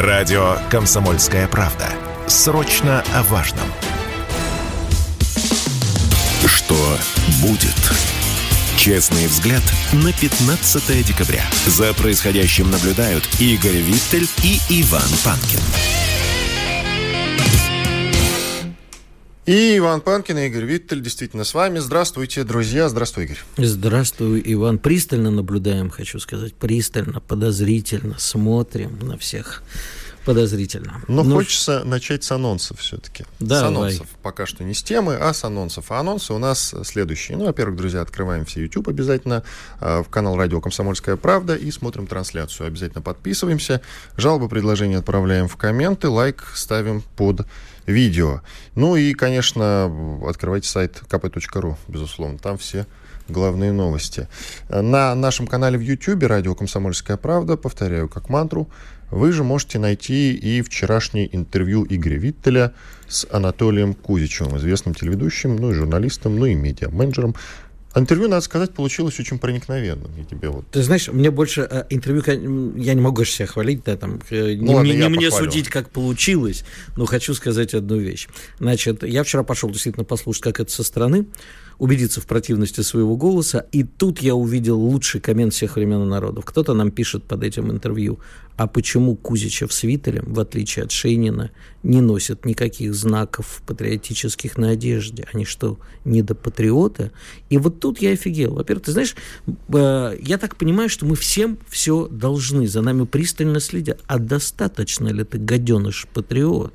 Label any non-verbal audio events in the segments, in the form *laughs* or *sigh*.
Радио «Комсомольская правда». Срочно о важном. Что будет? Честный взгляд на 15 декабря. За происходящим наблюдают Игорь Виттель и Иван Панкин. И Иван Панкин и Игорь Виттель действительно с вами. Здравствуйте, друзья. Здравствуй, Игорь. Здравствуй, Иван. Пристально наблюдаем, хочу сказать. Пристально, подозрительно смотрим на всех подозрительно. Но ну, хочется начать с анонсов все-таки. Да, с анонсов. Пока что не с темы, а с анонсов. А анонсы у нас следующие. Ну, во-первых, друзья, открываем все YouTube обязательно э, в канал Радио Комсомольская правда и смотрим трансляцию. Обязательно подписываемся. Жалобы, предложения отправляем в комменты. Лайк ставим под видео. Ну и, конечно, открывайте сайт kp.ru, безусловно. Там все главные новости. На нашем канале в YouTube «Радио Комсомольская правда», повторяю как мантру, вы же можете найти и вчерашнее интервью Игоря Виттеля с Анатолием Кузичевым, известным телеведущим, ну и журналистом, ну и медиа-менеджером. Интервью, надо сказать, получилось очень проникновенным. Я тебе вот... Ты знаешь, мне больше э, интервью, я не могу себя хвалить, да, там, э, ну, не, ладно, не мне судить, как получилось, но хочу сказать одну вещь. Значит, я вчера пошел действительно послушать, как это со стороны убедиться в противности своего голоса. И тут я увидел лучший коммент всех времен и народов. Кто-то нам пишет под этим интервью, а почему Кузичев с Виттелем, в отличие от Шейнина, не носят никаких знаков патриотических на одежде? Они что, недопатриоты? И вот тут я офигел. Во-первых, ты знаешь, э, я так понимаю, что мы всем все должны, за нами пристально следят. А достаточно ли ты, гаденыш, патриот?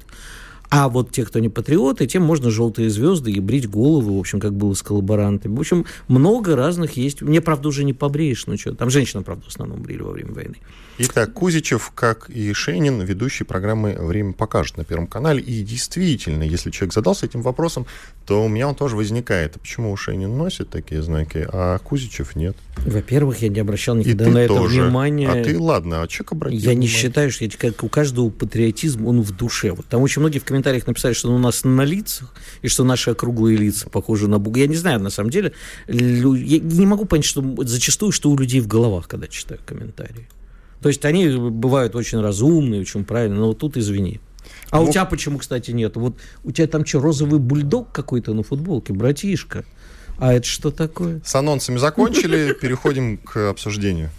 А вот те, кто не патриоты, тем можно желтые звезды и брить головы, в общем, как было с коллаборантами. В общем, много разных есть. Мне, правда, уже не побреешь, ну что, там женщина, правда, в основном брили во время войны. Итак, Кузичев, как и Шейнин, ведущий программы «Время покажет» на Первом канале. И действительно, если человек задался этим вопросом, то у меня он тоже возникает. Почему Шейнин носит такие знаки, а Кузичев нет? Во-первых, я не обращал никогда на это тоже. внимания. А ты, ладно, а человек обратил Я не считаю, что я, как у каждого патриотизм, он в душе. Вот там очень многие в комментариях написали, что он у нас на лицах, и что наши округлые лица похожи на бугу. Я не знаю, на самом деле. Я не могу понять, что зачастую, что у людей в головах, когда читаю комментарии. То есть они бывают очень разумные, очень правильные, но вот тут извини. А ну, у тебя почему, кстати, нет? Вот у тебя там что, розовый бульдог какой-то на футболке, братишка? А это что такое? С анонсами закончили, переходим к обсуждению.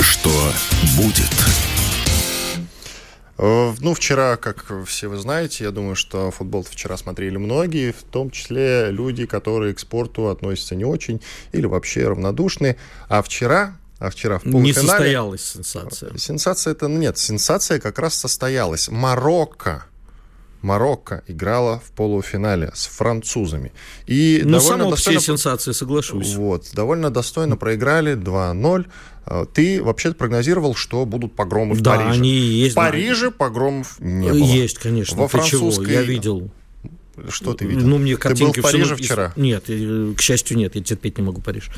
Что будет? Э, ну, вчера, как все вы знаете, я думаю, что футбол вчера смотрели многие, в том числе люди, которые к спорту относятся не очень или вообще равнодушны. А вчера а вчера в полуфинале... Не состоялась сенсация. Сенсация это... Нет, сенсация как раз состоялась. Марокко Марокко играла в полуфинале с французами. И ну, довольно само достойно... всей сенсации, соглашусь. Вот, довольно достойно проиграли 2-0. А, ты вообще прогнозировал, что будут погромы в да, Париже. Они есть, в Париже погромов не было. Есть, конечно. Во французской... Я видел. Что ты видел? Ну, мне картинки... Ты был в Париже вчера? Нет, к счастью, нет. Я терпеть не могу Париж.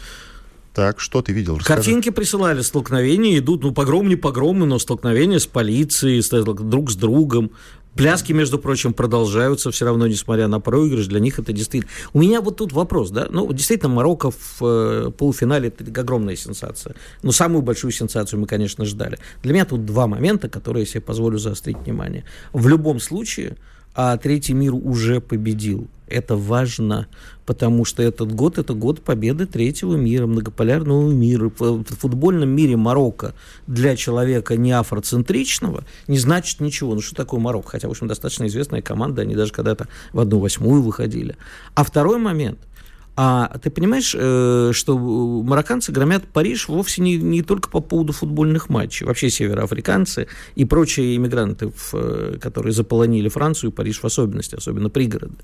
Так, что ты видел? Расскажи. Картинки присылали, столкновения идут, ну, погром не погромы, но столкновения с полицией, друг с другом. Пляски, между прочим, продолжаются все равно, несмотря на проигрыш. Для них это действительно... У меня вот тут вопрос, да? Ну, действительно, Марокко в э, полуфинале – это огромная сенсация. Но самую большую сенсацию мы, конечно, ждали. Для меня тут два момента, которые я себе позволю заострить внимание. В любом случае, а третий мир уже победил. Это важно, потому что этот год – это год победы третьего мира, многополярного мира. В футбольном мире Марокко для человека не афроцентричного не значит ничего. Ну, что такое Марокко? Хотя, в общем, достаточно известная команда, они даже когда-то в одну восьмую выходили. А второй момент – а ты понимаешь, э, что марокканцы громят Париж вовсе не, не только по поводу футбольных матчей. Вообще североафриканцы и прочие иммигранты, э, которые заполонили Францию Париж в особенности, особенно пригороды.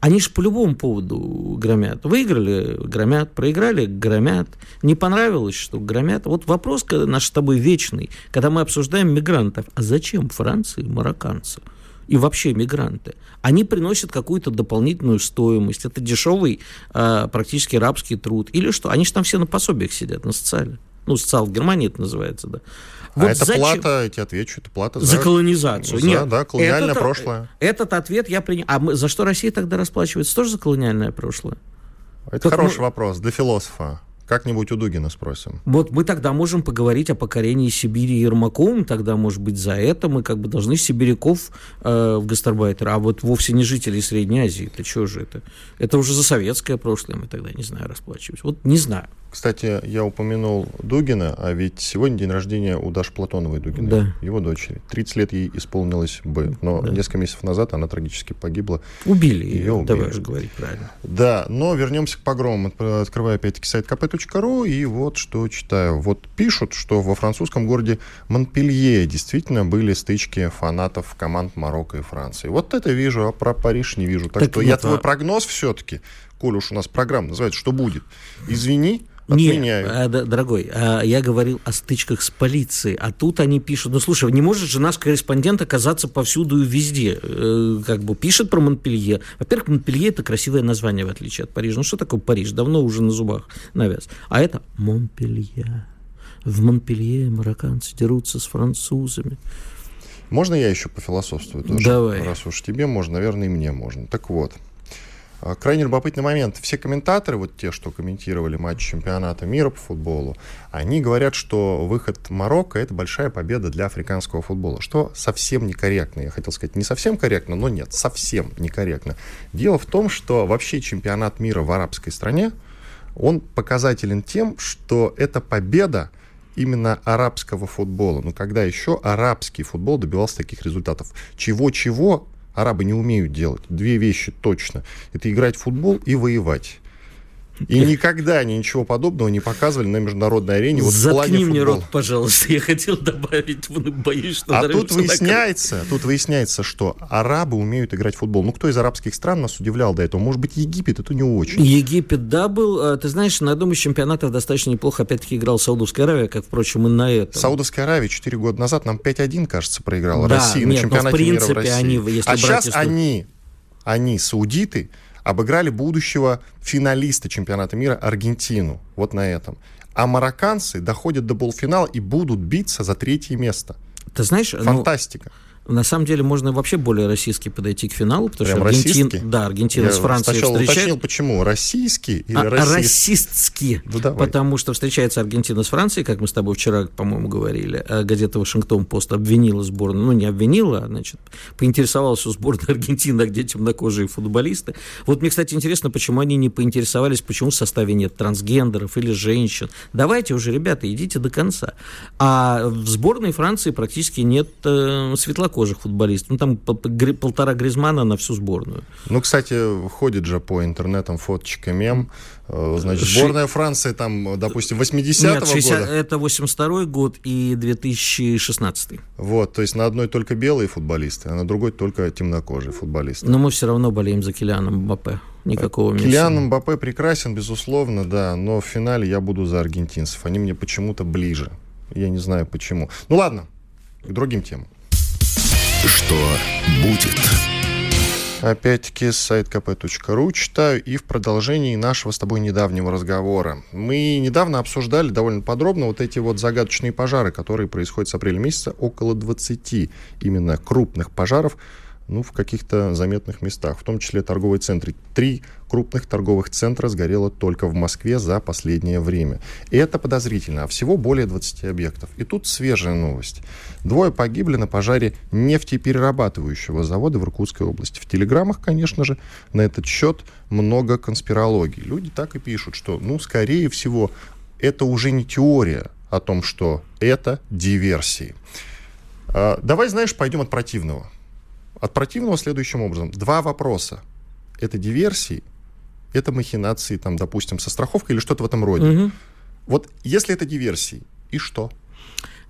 Они же по любому поводу громят. Выиграли – громят, проиграли – громят. Не понравилось, что громят. Вот вопрос наш с тобой вечный, когда мы обсуждаем мигрантов. А зачем Франции марокканцы? и вообще мигранты, они приносят какую-то дополнительную стоимость. Это дешевый э, практически рабский труд. Или что? Они же там все на пособиях сидят, на социале. Ну, социал в Германии это называется, да. А вот это зачем? плата, я тебе отвечу, это плата за, за колонизацию. За, Нет, да, колониальное этот, прошлое. Этот ответ я принял. А мы, за что Россия тогда расплачивается? Тоже за колониальное прошлое? Это как хороший мы... вопрос для философа. Как-нибудь у Дугина спросим. Вот мы тогда можем поговорить о покорении Сибири Ермаком, тогда, может быть, за это мы как бы должны сибиряков э, в гастарбайтеры, а вот вовсе не жителей Средней Азии. Это что же это? Это уже за советское прошлое мы тогда, не знаю, расплачиваемся. Вот не знаю. Кстати, я упомянул Дугина, а ведь сегодня день рождения у Даши Платоновой Дугиной, Да. его дочери. 30 лет ей исполнилось бы, но Да. несколько месяцев назад она трагически погибла. Убили Её ее, убили. давай уже говорить правильно. Да, но вернемся к погромам. Открываю опять-таки сайт kp.ru, и вот что читаю. Вот пишут, что во французском городе Монпелье действительно были стычки фанатов команд Марокко и Франции. Вот это вижу, а про Париж не вижу. Так, Так что нет, я твой а- прогноз все-таки, коль уж у нас программа называется «Что будет?», извини, Нет, отменяю. а, да, дорогой, а, я говорил о стычках с полицией, а тут они пишут, ну слушай, не может же наш корреспондент оказаться повсюду и везде, Э, как бы пишет про Монпелье. Во-первых, Монпелье это красивое название, в отличие от Парижа. Ну что такое Париж? Давно уже на зубах навяз. А это Монпелье. В Монпелье марокканцы дерутся с французами. Можно я еще пофилософствую тоже? Давай. Раз уж тебе можно, наверное, и мне можно. Так вот, а, крайне любопытный момент. Все комментаторы, вот те, что комментировали матч чемпионата мира по футболу, они говорят, что выход Марокко – это большая победа для африканского футбола, что совсем некорректно. Я хотел сказать, не совсем корректно, но нет, совсем некорректно. Дело в том, что вообще чемпионат мира в арабской стране, он показателен тем, что это победа именно арабского футбола. Но когда еще арабский футбол добивался таких результатов? Чего-чего арабы не умеют делать? Две вещи точно. Это играть в футбол и воевать. И никогда они ничего подобного не показывали на международной арене. Вот Заткни мне рот, пожалуйста. *laughs* Я хотел добавить, боюсь, что А тут выясняется, тут выясняется, что арабы умеют играть в футбол. Ну, кто из арабских стран нас удивлял до этого? Может быть, Египет, это не очень. Египет, да, был. А, Ты знаешь, на одном из чемпионатов достаточно неплохо опять-таки играл Саудовская Аравия, как, впрочем, и на этом. Саудовская Аравия 4 года назад нам 5-1, кажется, проиграла Да, России на нет, но в чемпионате мира в принципе России. они, если а брать сейчас историю- они, они, саудиты, обыграли будущего финалиста чемпионата мира Аргентину. Вот на этом. А марокканцы доходят до полуфинала и будут биться за третье место. Ты знаешь, ну, Фантастика. На самом деле можно вообще более российски подойти к финалу, потому Прям что Аргентин, да, Аргентина Я с Францией сначала уточнил, встречается. почему. Российский или А, российский? Ну, давай. Потому что встречается Аргентина с Францией, как мы с тобой вчера, по-моему, говорили. А Газета Вашингтон Пост обвинила сборную, ну, не обвинила, а, значит, поинтересовалась у сборной *laughs* Аргентины, где темнокожие футболисты. Вот мне, кстати, интересно, почему они не поинтересовались, почему в составе нет трансгендеров или женщин. Давайте уже, ребята, идите до конца. А в сборной Франции практически нет э, светлокожих футболистов. Ну, там полтора Гризмана на всю сборную. Ну, кстати, ходит же по интернетам фоточка мем. Э, Значит, Ши- сборная Франции там, допустим, 80-го Нет, 60 года. это 82 год и 2016. Вот, то есть на одной только белые футболисты, а на другой только темнокожие футболисты. Но мы все равно болеем за Килианом Мбаппе. Никакого Месси. Килиан Мбаппе прекрасен, безусловно, да, но в финале я буду за аргентинцев. Они мне почему-то ближе. Я не знаю почему. Ну ладно, к другим темам. Что будет? Опять-таки, сайт kp.ru читаю и в продолжении нашего с тобой недавнего разговора. Мы недавно обсуждали довольно подробно вот эти вот загадочные пожары, которые происходят с апреля месяца, около 20 именно крупных пожаров, ну, в каких-то заметных местах, в том числе торговые центры. Три крупных торговых центра сгорело только в Москве за последнее время. И это подозрительно, а всего более 20 объектов. И тут свежая новость. Двое погибли на пожаре нефтеперерабатывающего завода в Иркутской области. В телеграммах, конечно же, на этот счет много конспирологий. Люди так и пишут, что, ну, скорее всего, это уже не теория о том, что это диверсии. А, давай, знаешь, пойдем от противного. От противного следующим образом. Два вопроса. Это диверсии, это махинации, там, допустим, со страховкой или что-то в этом роде. Мгм. Вот если это диверсии, и что?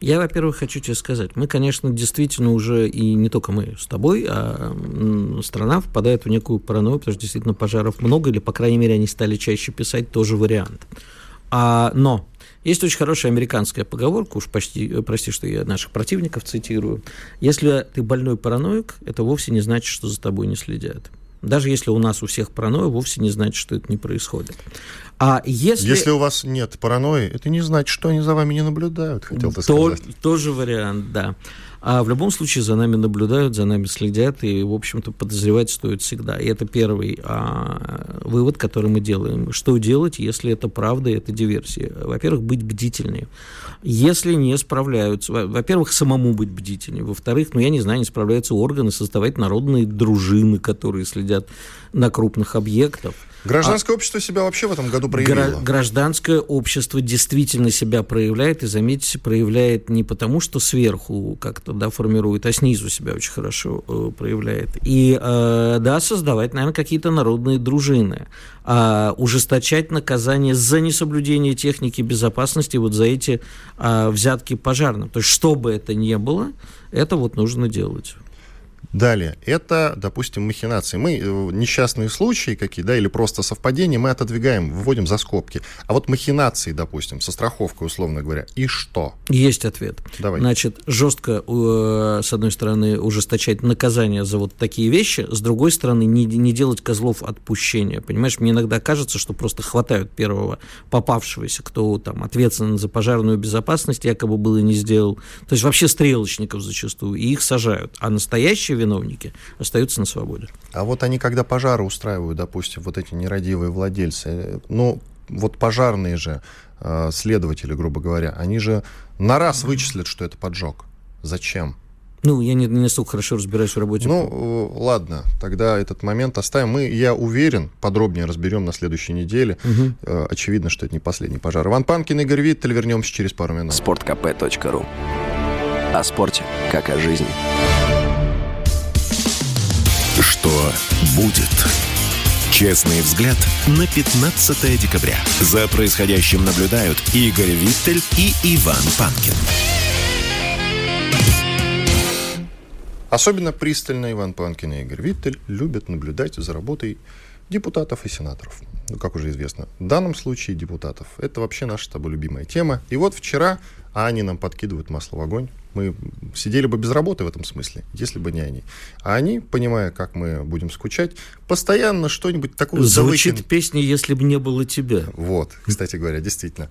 Я, во-первых, хочу тебе сказать, мы, конечно, действительно уже, и не только мы с тобой, а страна впадает в некую паранойю, потому что действительно пожаров много, или, по крайней мере, они стали чаще писать тоже вариант. А, но есть очень хорошая американская поговорка, уж почти, э, прости, что я наших противников цитирую. Если ты больной параноик, это вовсе не значит, что за тобой не следят. Даже если у нас у всех паранойя, вовсе не значит, что это не происходит. А если... Если у вас нет паранойи, это не значит, что они за вами не наблюдают, хотел То- сказать. тоже вариант, да. А в любом случае за нами наблюдают, за нами следят, и, в общем-то, подозревать стоит всегда. И это первый а, вывод, который мы делаем. Что делать, если это правда, это диверсия? Во-первых, быть бдительнее. Если не справляются, во-первых, самому быть бдительнее. Во-вторых, ну, я не знаю, не справляются органы, создавать народные дружины, которые следят на крупных объектах. Гражданское а, общество себя вообще в этом году проявило? Гражданское общество действительно себя проявляет, и, заметьте, проявляет не потому, что сверху как-то да, формирует, а снизу себя очень хорошо э, проявляет. И, э, да, создавать, наверное, какие-то народные дружины, э, ужесточать наказание за несоблюдение техники безопасности вот за эти э, взятки пожарным. То есть, что бы это ни было, это вот нужно делать. Далее, это, допустим, махинации. Мы э, несчастные случаи какие, да, или просто совпадения мы отодвигаем, выводим за скобки. А вот махинации, допустим, со страховкой, условно говоря, и что? Есть ответ. Давай. Значит, жестко, э, с одной стороны, ужесточать наказание за вот такие вещи, с другой стороны, не, не делать козлов отпущения. Понимаешь, мне иногда кажется, что просто хватают первого попавшегося, кто там ответственен за пожарную безопасность, якобы был и не сделал. То есть вообще стрелочников зачастую, и их сажают. А настоящие виновники остаются на свободе. А вот они, когда пожары устраивают, допустим, вот эти нерадивые владельцы, ну, вот пожарные же э, следователи, грубо говоря, они же на раз вычислят, что это поджог. Зачем? Ну, я не, не настолько хорошо разбираюсь в работе. Ну, э, ладно, тогда этот момент оставим. Мы, я уверен, подробнее разберем на следующей неделе. Угу. Очевидно, что это не последний пожар. Иван Панкин, Игорь Виттель. Вернемся через пару минут. Спорткп.ру О спорте, как о жизни. Что будет? Честный взгляд на 15 декабря. За происходящим наблюдают Игорь Виттель и Иван Панкин. Особенно пристально Иван Панкин и Игорь Виттель любят наблюдать за работой депутатов и сенаторов. Ну, как уже известно, в данном случае депутатов. Это вообще наша с тобой любимая тема. И вот вчера они нам подкидывают масло в огонь мы сидели бы без работы в этом смысле, если бы не они. А они, понимая, как мы будем скучать, постоянно что-нибудь такое Звучит завыкин... песня «Если бы не было тебя». Вот, *laughs* кстати говоря, действительно.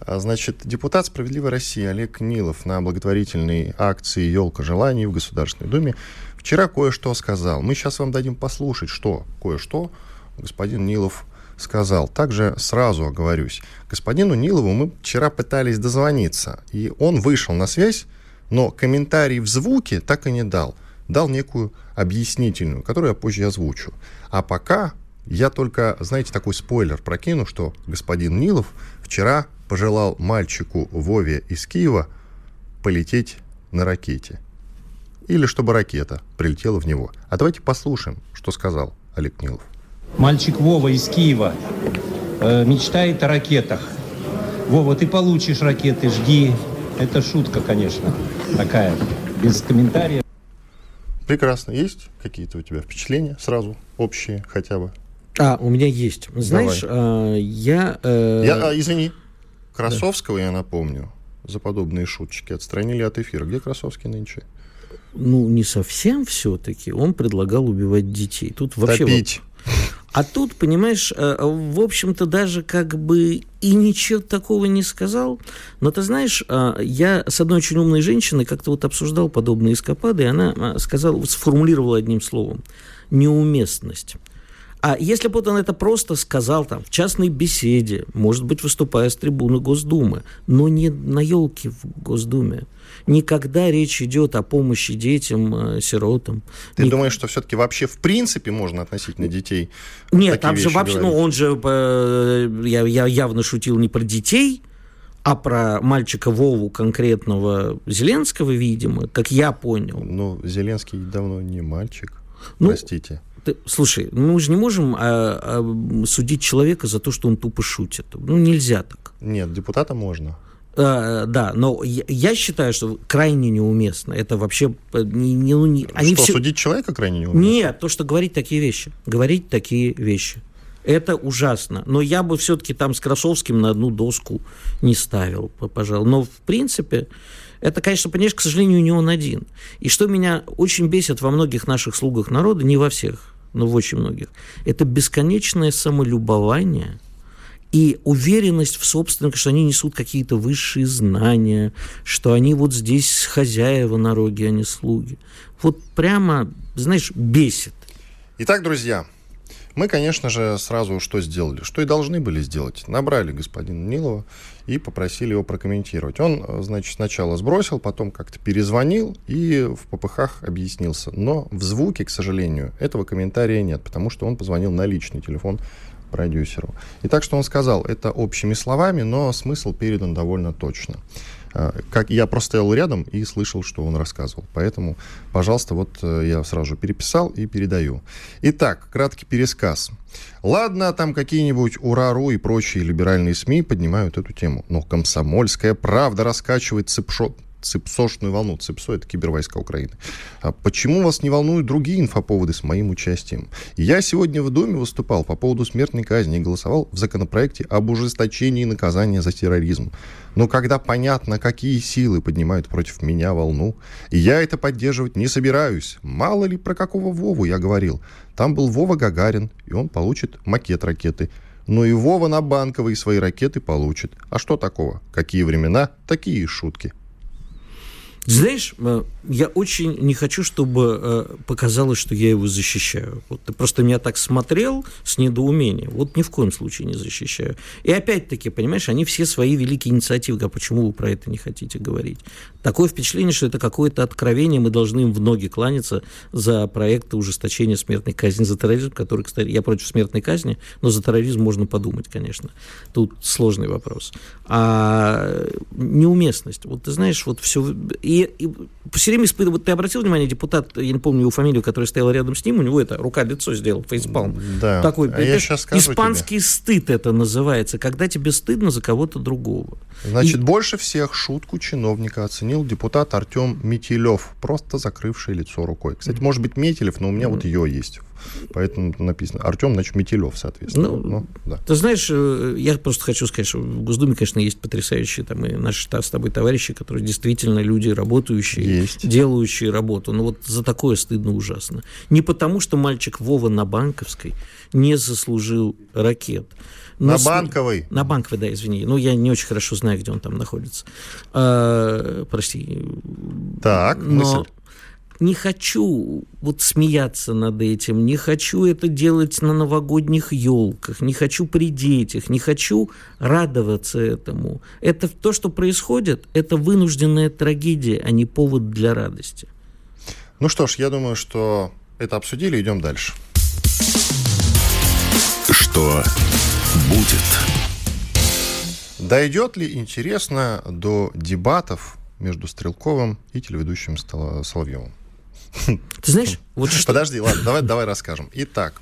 А, значит, депутат «Справедливой России» Олег Нилов на благотворительной акции «Елка желаний» в Государственной Думе вчера кое-что сказал. Мы сейчас вам дадим послушать, что кое-что господин Нилов сказал. Также сразу оговорюсь. Господину Нилову мы вчера пытались дозвониться, и он вышел на связь но комментарий в звуке так и не дал. Дал некую объяснительную, которую я позже озвучу. А пока я только, знаете, такой спойлер прокину, что господин Нилов вчера пожелал мальчику Вове из Киева полететь на ракете. Или чтобы ракета прилетела в него. А давайте послушаем, что сказал Олег Нилов. Мальчик Вова из Киева э, мечтает о ракетах. Вова, ты получишь ракеты, жди. Это шутка, конечно, такая, без комментариев. Прекрасно. Есть какие-то у тебя впечатления сразу, общие хотя бы? А, у меня есть. Знаешь, а, я... Э... я а, извини, Красовского, да. я напомню, за подобные шуточки отстранили от эфира. Где Красовский нынче? Ну, не совсем все-таки. Он предлагал убивать детей. Тут вообще... Топить. А тут, понимаешь, э, в общем-то, даже как бы и ничего такого не сказал. Но ты знаешь, э, я с одной очень умной женщиной как-то вот обсуждал подобные эскапады, и она э, сказала, сформулировала одним словом – неуместность. А если бы он это просто сказал там в частной беседе, может быть, выступая с трибуны Госдумы, но не на елке в Госдуме, никогда речь идет о помощи детям, э, сиротам. Ты Ник... думаешь, что все-таки вообще в принципе можно относительно детей? Нет, там же вообще, говорить? ну он же, э, я, я явно шутил не про детей, а про мальчика Вову конкретного Зеленского, видимо, как я понял. Ну, Зеленский давно не мальчик, ну, простите. Ты, слушай, мы же не можем а, а, судить человека за то, что он тупо шутит. Ну, нельзя так. Нет, депутата можно. А, да, но я, я считаю, что крайне неуместно. Это вообще э, не, не, не они что, все... судить человека крайне неуместно? Нет, то, что говорить такие вещи. Говорить такие вещи. Это ужасно. Но я бы все-таки там с Красовским на одну доску не ставил, пожалуй. Но, в принципе, это, конечно, понимаешь, к сожалению, не он один. И что меня очень бесит во многих наших слугах народа, не во всех, но в очень многих, это бесконечное самолюбование и уверенность в собственных, что они несут какие-то высшие знания, что они вот здесь хозяева на роге, а не слуги. Вот прямо, знаешь, бесит. Итак, друзья, мы, конечно же, сразу что сделали? Что и должны были сделать. Набрали господина Нилова и попросили его прокомментировать. Он, значит, сначала сбросил, потом как-то перезвонил и в попыхах объяснился. Но в звуке, к сожалению, этого комментария нет, потому что он позвонил на личный телефон продюсеру. И так что он сказал, это общими словами, но смысл передан довольно точно. А, как я просто стоял рядом и слышал, что он рассказывал. Поэтому, пожалуйста, вот э, я сразу переписал и передаю. Итак, краткий пересказ. Ладно, там какие-нибудь УРАРУ и прочие либеральные СМИ поднимают эту тему, но комсомольская правда раскачивает цепшо ЦИПСОшную волну. ЦИПСО — это кибервойска Украины. А почему вас не волнуют другие инфоповоды с моим участием? Я сегодня в Доме выступал по поводу смертной казни и голосовал в законопроекте об ужесточении наказания за терроризм. Но когда понятно, какие силы поднимают против меня волну, я это поддерживать не собираюсь. Мало ли про какого Вову я говорил. Там был Вова Гагарин, и он получит макет ракеты. Но и Вова на банковые свои ракеты получит. А что такого? Какие времена, такие шутки. Знаешь, э, я очень не хочу, чтобы э, показалось, что я его защищаю. Вот ты просто меня так смотрел с недоумением. Вот ни в коем случае не защищаю. И опять-таки, понимаешь, они все свои великие инициативы. А почему вы про это не хотите говорить? Такое впечатление, что это какое-то откровение. Мы должны им в ноги кланяться за проекты ужесточения смертной казни за терроризм, который, кстати, я против смертной казни, но за терроризм можно подумать, конечно. Тут сложный вопрос. А неуместность. Вот ты знаешь, вот все... И и, все время испытываю, вот ты обратил внимание, депутат, я не помню его фамилию, который стоял рядом с ним, у него это рука-лицо сделал, фейспалм. Да, Такой, а я сейчас скажу Испанский тебе. стыд это называется, когда тебе стыдно за кого-то другого. Значит, и... больше всех шутку чиновника оценил депутат Артем Метелев, просто закрывший лицо рукой. Кстати, может быть, Метелев, но у меня вот ее есть Поэтому написано Артем, значит, Метелев, соответственно. Ну, ну, да. Ты знаешь, э, я просто хочу сказать, что в Госдуме, конечно, есть потрясающие там и наши с тобой товарищи, которые действительно люди работающие, есть. делающие работу. Но вот за такое стыдно ужасно. Не потому, что мальчик Вова на Банковской не заслужил ракет. Но на Банковой? На Банковой, да, извини. Ну, я не очень хорошо знаю, где он там находится. А, прости. Так, но, мысль не хочу вот смеяться над этим, не хочу это делать на новогодних елках, не хочу при детях, не хочу радоваться этому. Это то, что происходит, это вынужденная трагедия, а не повод для радости. Ну что ж, я думаю, что это обсудили, идем дальше. Что будет? Дойдет ли, интересно, до дебатов между Стрелковым и телеведущим Соловьевым? Ты знаешь, вот что... Подожди, ладно, давай, давай расскажем. Итак,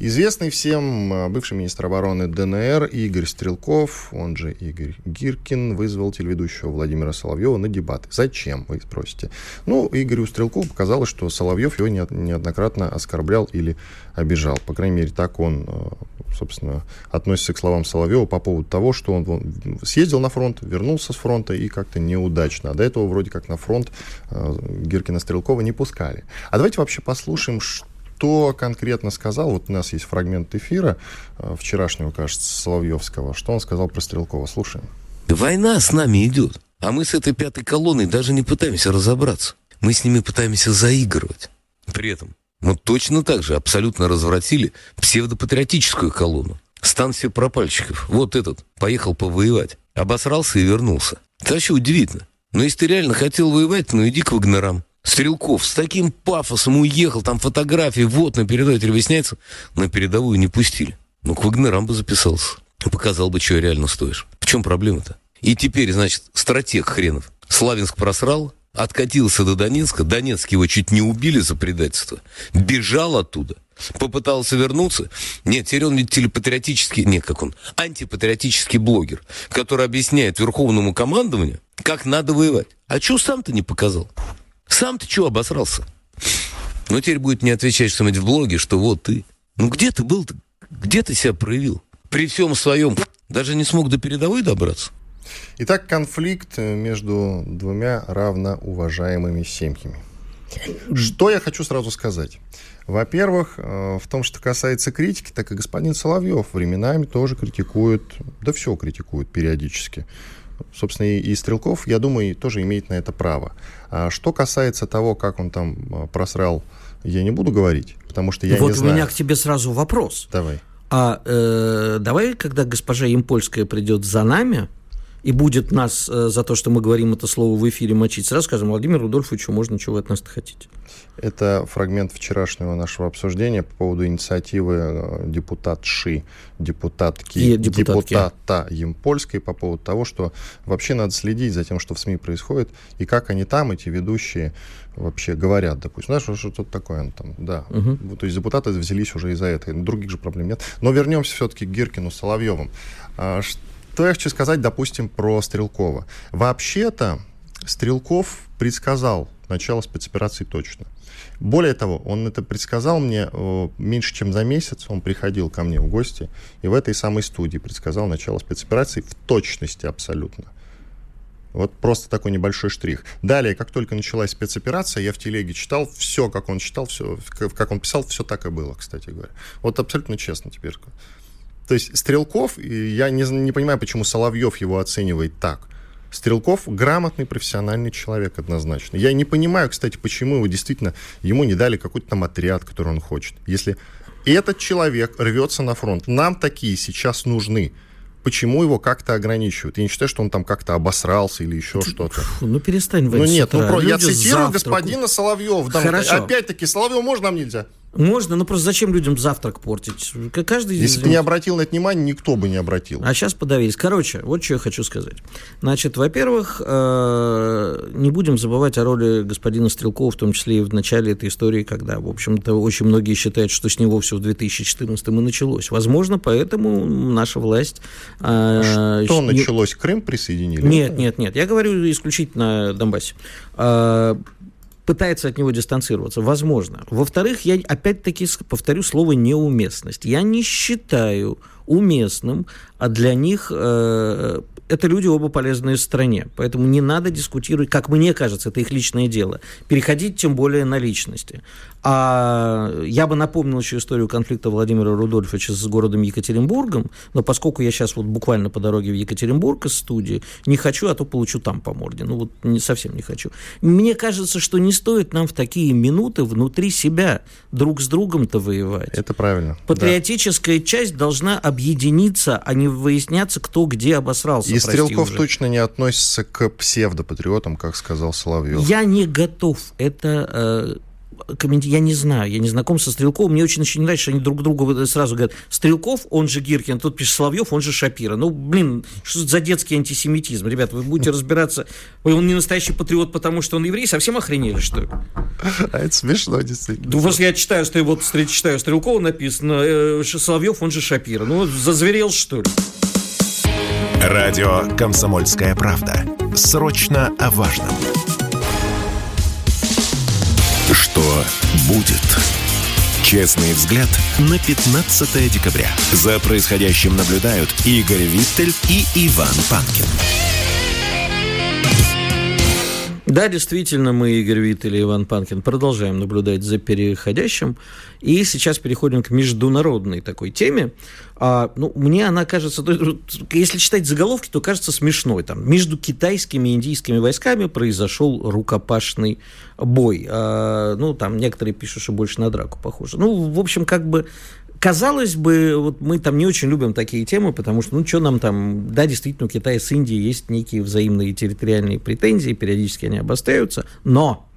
Известный всем а, бывший министр обороны ДНР Игорь Стрелков, он же Игорь Гиркин, вызвал телеведущего Владимира Соловьева на дебаты. Зачем, вы спросите? Ну, Игорю Стрелкову показалось, что Соловьев его неоднократно оскорблял или обижал. По крайней мере, так он, а, собственно, относится к словам Соловьева по поводу того, что он съездил на фронт, вернулся с фронта и как-то неудачно. А до этого вроде как на фронт а, Гиркина Стрелкова не пускали. А давайте вообще послушаем, что что конкретно сказал, вот у нас есть фрагмент эфира э, вчерашнего, кажется, Соловьевского, что он сказал про Стрелкова. Слушаем. Война с нами идет, а мы с этой пятой колонной даже не пытаемся разобраться. Мы с ними пытаемся заигрывать. При этом мы точно так же абсолютно развратили псевдопатриотическую колонну. Станция пропальщиков. Вот этот поехал повоевать. Обосрался и вернулся. Это вообще удивительно. Но если ты реально хотел воевать, ну иди к Вагнерам. Стрелков с таким пафосом уехал, там фотографии, вот на передовой выясняется, на передовую не пустили. Ну, к Вагнерам бы записался. Показал бы, что реально стоишь. В чем проблема-то? И теперь, значит, стратег хренов. Славянск просрал, откатился до Донецка, Донецк его чуть не убили за предательство, бежал оттуда, попытался вернуться. Нет, теперь он ведь телепатриотический, нет, как он, антипатриотический блогер, который объясняет верховному командованию, как надо воевать. А что сам-то не показал? Сам ты чего обосрался? Ну, теперь будет мне отвечать что-нибудь в блоге, что вот ты. Ну, где ты был-то? Где ты себя проявил? При всем своем даже не смог до передовой добраться. Итак, конфликт между двумя равноуважаемыми семьями. Что я хочу сразу сказать? Во-первых, э, в том, что касается критики, так и господин Соловьев временами тоже критикует, да все критикует периодически. Собственно, и, и Стрелков, я думаю, тоже имеет на это право. А что касается того, как он там э, просрал, я не буду говорить, потому что я вот не знаю. Вот у меня к тебе сразу вопрос. Давай. А э, давай, когда госпожа Импольская придет за нами, и будет нас э, за то, что мы говорим это слово в эфире мочить, сразу скажем, Владимир Рудольфович, можно, чего вы от нас хотите? Это фрагмент вчерашнего нашего обсуждения по поводу инициативы э, депутатши, депутатки, И депутатки. депутата Емпольской по поводу того, что вообще надо следить за тем, что в СМИ происходит, и как они там, эти ведущие, вообще говорят, допустим. Знаешь, что тут такое он там, да. Угу. То есть депутаты взялись уже из-за этого. Других же проблем нет. Но вернемся все-таки к Гиркину Соловьевым. Что я хочу сказать, допустим, про Стрелкова. Вообще-то Стрелков предсказал начало спецоперации точно. Более того, он это предсказал мне э, меньше, чем за месяц. Он приходил ко мне в гости и в этой самой студии предсказал начало спецоперации в точности абсолютно. Вот просто такой небольшой штрих. Далее, как только началась спецоперация, я в телеге читал все, как он читал, все, как он писал, все так и было, кстати говоря. Вот абсолютно честно теперь. То есть Стрелков, я не, не понимаю, почему Соловьев его оценивает так. Стрелков грамотный профессиональный человек однозначно. Я не понимаю, кстати, почему его действительно ему не дали какой-то там отряд, который он хочет. Если этот человек рвется на фронт, нам такие сейчас нужны почему его как-то ограничивают. Я не считаю, что он там как-то обосрался или еще что-то. Ну, перестань Ну, нет, ну, про... я цитирую господина Соловьева. Хорошо. Опять-таки, Соловьеву можно, нам нельзя? Можно, но просто зачем людям завтрак портить? Каждый Если бы не обратил на это внимание, никто бы не обратил. А сейчас подавились. Короче, вот что я хочу сказать. Значит, во-первых, э, не будем забывать о роли господина Стрелкова, в том числе и в начале этой истории, когда, в общем-то, очень многие считают, что с него все в 2014 и началось. Возможно, поэтому наша власть... Э, что началось? Крым присоединили? Нет, нет, нет. Я говорю исключительно о Донбассе э, пытается от него дистанцироваться. Возможно. Во-вторых, я опять-таки повторю слово неуместность. Я не считаю уместным, а для них э, это люди оба полезные стране. Поэтому не надо дискутировать, как мне кажется, это их личное дело. Переходить тем более на личности. А я бы напомнил еще историю конфликта Владимира Рудольфовича с городом Екатеринбургом, но поскольку я сейчас вот буквально по дороге в Екатеринбург из студии, не хочу, а то получу там по морде. Ну вот не, совсем не хочу. Мне кажется, что не стоит нам в такие минуты внутри себя друг с другом-то воевать. Это правильно. Патриотическая да. часть должна объединиться, а не выясняться, кто где обосрался. И Стрелков уже. точно не относится к псевдопатриотам, как сказал Соловьев. Я не готов это я не знаю, я не знаком со Стрелковым, мне очень, очень нравится, что они друг другу сразу говорят, Стрелков, он же Гиркин, тут пишет Соловьев, он же Шапира. Ну, блин, что за детский антисемитизм? Ребята, вы будете разбираться, он не настоящий патриот, потому что он еврей, совсем охренели, что ли? *laughs* А это смешно, действительно. Ну, просто я читаю, что вот читаю Стрелкова написано, э, Соловьев, он же Шапира. Ну, зазверел, что ли? Радио «Комсомольская правда». Срочно о важном. Что будет? Честный взгляд на 15 декабря. За происходящим наблюдают Игорь Виттель и Иван Панкин. Да, действительно, мы, Игорь Виттель и Иван Панкин, продолжаем наблюдать за переходящим. И сейчас переходим к международной такой теме. А, ну, мне она кажется, если читать заголовки, то кажется смешной. Там, между китайскими и индийскими войсками произошел рукопашный бой. А, ну, там некоторые пишут, что больше на драку похоже. Ну, в общем, как бы Казалось бы, вот мы там не очень любим такие темы, потому что, ну, что нам там, да, действительно, у Китая с Индией есть некие взаимные территориальные претензии, периодически они обостряются, но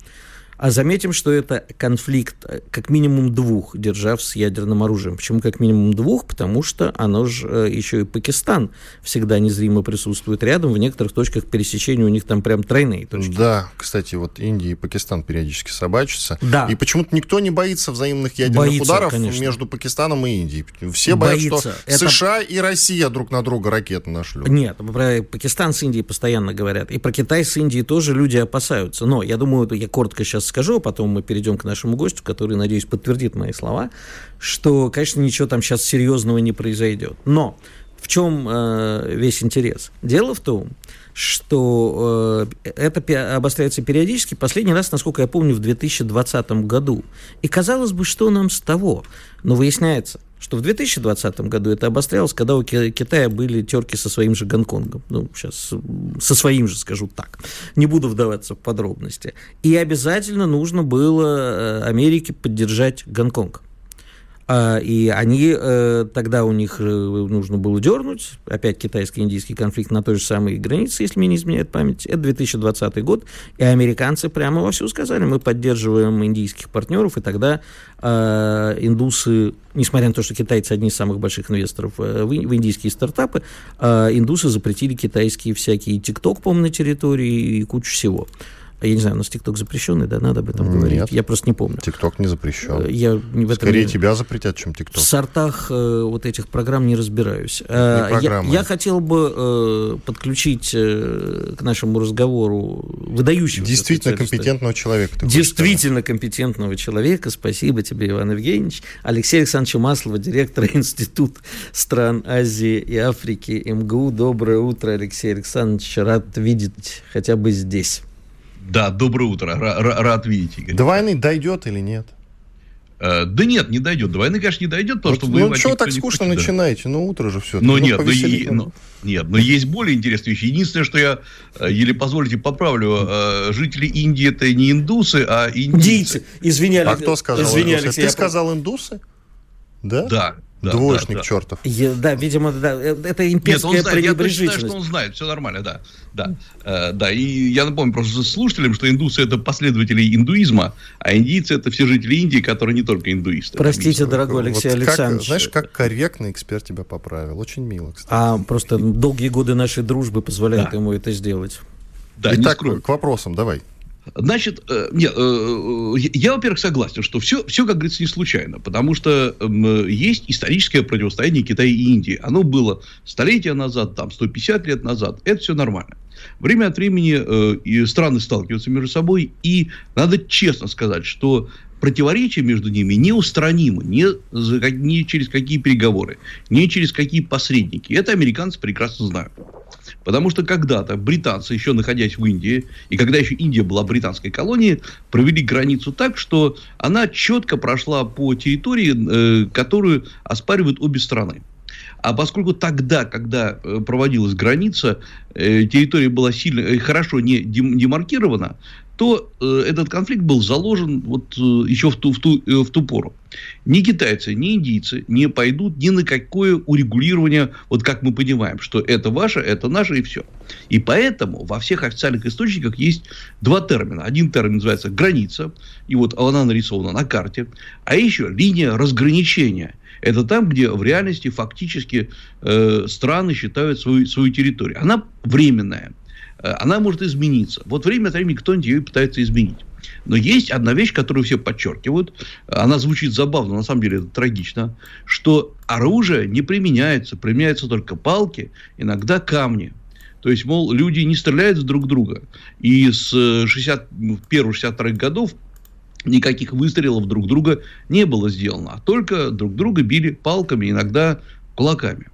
а заметим, что это конфликт э, как минимум двух держав с ядерным оружием. Почему как минимум двух? Потому что оно же э, еще и Пакистан всегда незримо присутствует рядом. В некоторых точках пересечения у них там прям тройные точки. Да, кстати, вот Индия и Пакистан периодически собачатся. Да. И почему-то никто не боится взаимных ядерных боится, ударов конечно. между Пакистаном и Индией. Все боятся, боится. что это... США и Россия друг на друга ракеты нашлют. Нет, про Пакистан с Индией постоянно говорят. И про Китай с Индией тоже люди опасаются. Но я думаю, я коротко сейчас скажу, а потом мы перейдем к нашему гостю, который, надеюсь, подтвердит мои слова, что, конечно, ничего там сейчас серьезного не произойдет. Но в чем э, весь интерес? Дело в том, что э, это обостряется периодически. Последний раз, насколько я помню, в 2020 году. И казалось бы, что нам с того? Но выясняется, что в 2020 году это обострялось, когда у Китая были терки со своим же Гонконгом. Ну, сейчас со своим же скажу так. Не буду вдаваться в подробности. И обязательно нужно было э, Америке поддержать Гонконг. А, и они, э, тогда у них э, нужно было дернуть, опять китайско-индийский конфликт на той же самой границе, если мне не изменяет память, это 2020 год, и американцы прямо вовсю сказали, мы поддерживаем индийских партнеров, и тогда э, индусы, несмотря на то, что китайцы одни из самых больших инвесторов в индийские стартапы, индусы запретили китайские всякие ТикТок, по-моему, на территории и кучу всего. А я не знаю, у нас ТикТок запрещенный, да, надо об этом Нет, говорить. Я просто не помню. ТикТок не запрещен. Э, я в этом Скорее не... тебя запретят, чем ТикТок. В сортах э, вот этих программ не разбираюсь. Э, не я, я хотел бы э, подключить э, к нашему разговору выдающего Действительно компетентного человека. Действительно компетентного человека. Спасибо тебе, Иван Евгеньевич. Алексей Александрович Маслова, директор *laughs* Института стран Азии и Африки МГУ. Доброе утро, Алексей Александрович. Рад видеть хотя бы здесь. Да, доброе утро. Рад видеть, Игорь. До войны дойдет или нет? Э, да нет, не дойдет. До войны, конечно, не дойдет, потому вот, что Ну, что так скучно хочет, начинаете? Да. Ну, утро же все. Но ну, нет, но, и, но, нет, но есть более интересные вещи. Единственное, что я, э, или позволите, поправлю, э, жители Индии это не индусы, а индийцы. Извини, А кто сказал Алексей, Ты я... сказал индусы? Да? Да. Да, Двоечник да, чертов. Я, да, видимо, да, э, это имперская Нет, он знает, я считаю, что он знает, все нормально, да. Да, э, да, и я напомню просто слушателям, что индусы это последователи индуизма, а индийцы это все жители Индии, которые не только индуисты. Простите, дорогой Алексей вот Александрович. Как, знаешь, как корректно эксперт тебя поправил. Очень мило, кстати. А просто долгие годы нашей дружбы позволяют да. ему это сделать. Да, Итак, к вопросам, давай. Значит, э, нет, э, э, я, во-первых, согласен, что все, все, как говорится, не случайно, потому что есть историческое противостояние Китая и Индии. Оно было столетия назад, там, 150 лет назад. Это все нормально. Время от времени страны сталкиваются между собой, и надо честно сказать, что противоречия между ними неустранимы ни, ни через какие переговоры, ни через какие посредники. Это американцы прекрасно знают. Потому что когда-то британцы, еще находясь в Индии, и когда еще Индия была британской колонией, провели границу так, что она четко прошла по территории, э, которую оспаривают обе страны. А поскольку тогда, когда э, проводилась граница, э, территория была сильно, хорошо не демаркирована, то э, этот конфликт был заложен вот э, еще в ту, в, ту, э, в ту пору. Ни китайцы, ни индийцы не пойдут ни на какое урегулирование, вот как мы понимаем, что это ваше, это наше и все. И поэтому во всех официальных источниках есть два термина. Один термин называется граница, и вот она нарисована на карте, а еще линия разграничения. Это там, где в реальности фактически э, страны считают свою, свою территорию. Она временная. Э, она может измениться. Вот время от времени кто-нибудь ее пытается изменить. Но есть одна вещь, которую все подчеркивают, она звучит забавно, на самом деле это трагично, что оружие не применяется, применяются только палки, иногда камни. То есть, мол, люди не стреляют в друг друга. И с 61-62 годов никаких выстрелов друг друга не было сделано, а только друг друга били палками, иногда кулаками.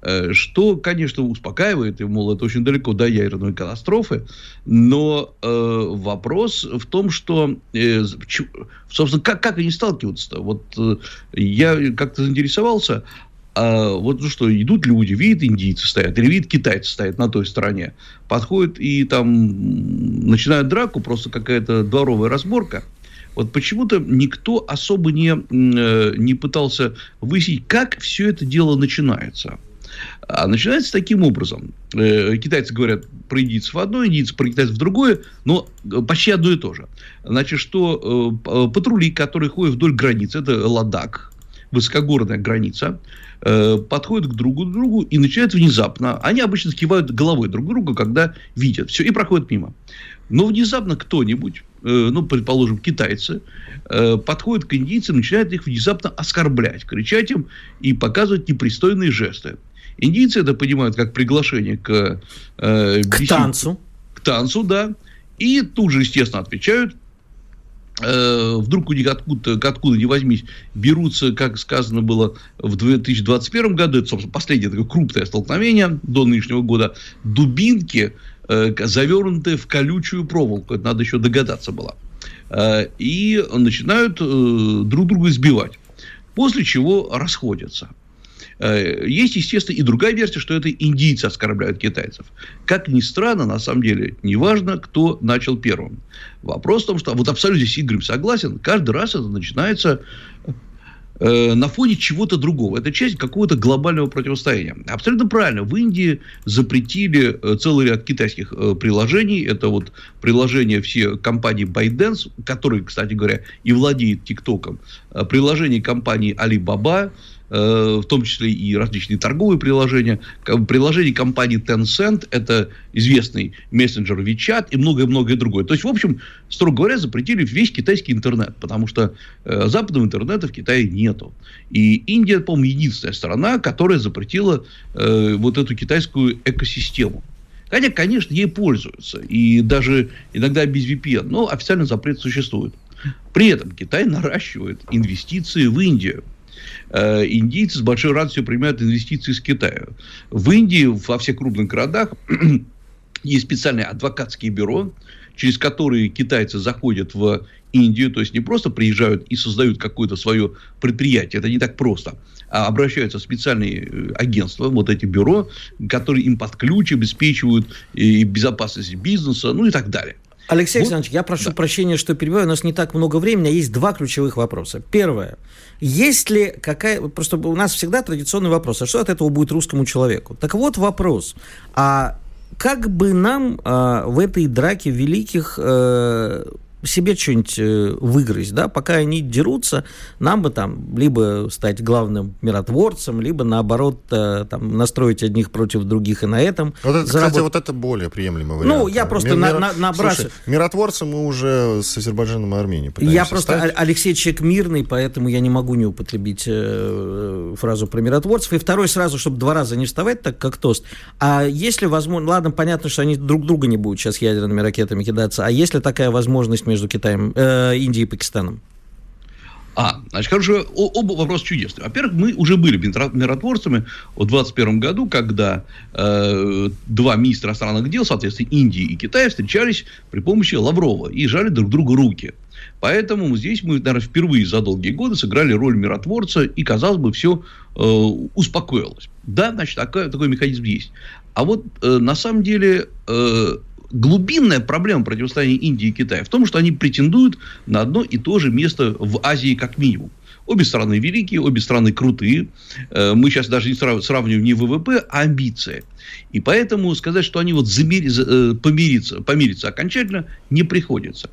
Э, что, конечно, успокаивает, и, мол, это очень далеко до ядерной катастрофы, но э, вопрос в том, что, э, собственно, как, как они сталкиваются-то? Вот э, я как-то заинтересовался, а вот ну что, идут люди, видят индийцы стоят, или видят китайцы стоят на той стороне, подходят и там начинают драку, просто какая-то дворовая разборка. Вот почему-то никто особо не, э, не пытался выяснить, как все это дело начинается. А начинается таким образом. Э, китайцы говорят про индийцев одно, индийцы про китайцев другое, но почти одно и то же. Значит, что э, патрули, которые ходят вдоль границы, это Ладак, высокогорная граница, э, подходят к другу другу и начинают внезапно. Они обычно кивают головой друг другу, когда видят все, и проходят мимо. Но внезапно кто-нибудь, ну, предположим, китайцы, подходят к индийцам, начинают их внезапно оскорблять, кричать им и показывать непристойные жесты. Индийцы это понимают как приглашение к... Э, к танцу. К танцу, да. И тут же, естественно, отвечают. Э, вдруг у них откуда, откуда ни возьмись берутся, как сказано было в 2021 году, это, собственно, последнее такое крупное столкновение до нынешнего года, дубинки, э, завернутые в колючую проволоку, это надо еще догадаться было, э, и начинают э, друг друга избивать, после чего расходятся. Э, есть, естественно, и другая версия, что это индийцы оскорбляют китайцев. Как ни странно, на самом деле, неважно, кто начал первым. Вопрос в том, что вот абсолютно с Игорем согласен, каждый раз это начинается э, на фоне чего-то другого. Это часть какого-то глобального противостояния. Абсолютно правильно. В Индии запретили э, целый ряд китайских приложений. Это вот приложения все компании ByteDance, которые, кстати говоря, и владеет ТикТоком. Приложение компании Alibaba, в том числе и различные торговые приложения. Приложение компании Tencent, это известный мессенджер WeChat и многое-многое другое. То есть, в общем, строго говоря, запретили весь китайский интернет, потому что э, западного интернета в Китае нету. И Индия, по-моему, единственная страна, которая запретила э, вот эту китайскую экосистему. Хотя, конечно, ей пользуются. И даже иногда без VPN. Но официально запрет существует. При этом Китай наращивает инвестиции в Индию. Э, индийцы с большой радостью принимают инвестиции из Китая. В Индии, во всех крупных городах, *clears throat* есть специальные адвокатские бюро, через которые китайцы заходят в Индию, то есть не просто приезжают и создают какое-то свое предприятие, это не так просто, а обращаются в специальные э, агентства, вот эти бюро, которые им под ключ обеспечивают и безопасность бизнеса, ну и так далее. Алексей. Александрович, я прошу да. прощения, что перебиваю, у нас не так много времени, а есть два ключевых вопроса. Первое. Есть ли какая... Просто у нас всегда традиционный вопрос, а что от этого будет русскому человеку? Так вот вопрос. А как бы нам а, в этой драке великих а, себе что-нибудь э, выиграть, да, пока они дерутся, нам бы там либо стать главным миротворцем, либо наоборот э, там настроить одних против других и на этом. Вот это, заработ... Кстати, вот это более приемлемый вариант. Ну, я просто Мир... на, на, набрасываю. миротворцы мы уже с Азербайджаном и Арменией Я просто стать. Алексей человек мирный, поэтому я не могу не употребить э, фразу про миротворцев. И второй сразу, чтобы два раза не вставать, так как тост. А если возможно, ладно, понятно, что они друг друга не будут сейчас ядерными ракетами кидаться, а если такая возможность между Китаем, э, Индией и Пакистаном? А, значит, хорошо, оба вопроса чудесные. Во-первых, мы уже были миротворцами в 2021 году, когда э, два министра иностранных дел, соответственно, Индии и Китая, встречались при помощи Лаврова и жали друг другу руки. Поэтому здесь мы, наверное, впервые за долгие годы сыграли роль миротворца, и, казалось бы, все э, успокоилось. Да, значит, такой, такой механизм есть. А вот э, на самом деле э, глубинная проблема противостояния Индии и Китая в том, что они претендуют на одно и то же место в Азии как минимум. Обе страны великие, обе страны крутые. Э, мы сейчас даже не сравниваем не ВВП, а амбиции. И поэтому сказать, что они вот замери, э, помириться, помириться окончательно не приходится.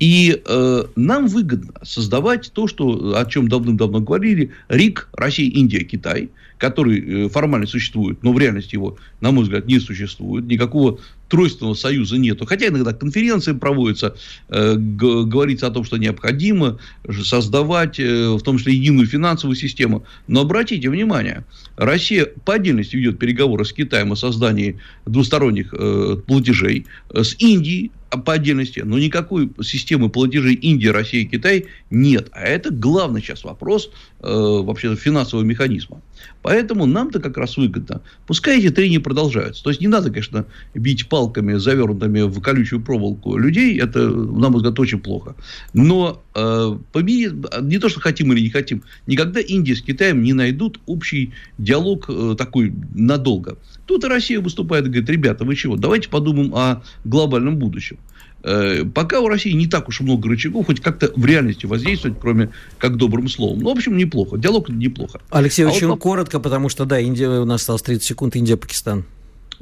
И э, нам выгодно создавать то, что, о чем давным-давно говорили, РИК, Россия, Индия, Китай, который э, формально существует, но в реальности его, на мой взгляд, не существует. Никакого тройственного союза нету. Хотя иногда конференции проводятся, э, говорится о том, что необходимо создавать, э, в том числе, единую финансовую систему. Но обратите внимание, Россия по отдельности ведет переговоры с Китаем о создании двусторонних э, платежей, э, с Индией по отдельности, но никакой системы платежей Индия, Россия и Китай нет. А это главный сейчас вопрос э, вообще финансового механизма. Поэтому нам-то как раз выгодно. Пускай эти трения продолжаются. То есть не надо, конечно, бить палками, завернутыми в колючую проволоку людей. Это, на мой взгляд, очень плохо. Но э, помирить, не то, что хотим или не хотим, никогда Индия с Китаем не найдут общий диалог э, такой надолго. Тут и Россия выступает и говорит, ребята, вы чего, давайте подумаем о глобальном будущем. Э, пока у России не так уж много рычагов, хоть как-то в реальности воздействовать, кроме как добрым словом. Ну, в общем, неплохо. Диалог неплохо. Алексей, а очень вот... коротко, потому что, да, Индия, у нас осталось 30 секунд, Индия-Пакистан.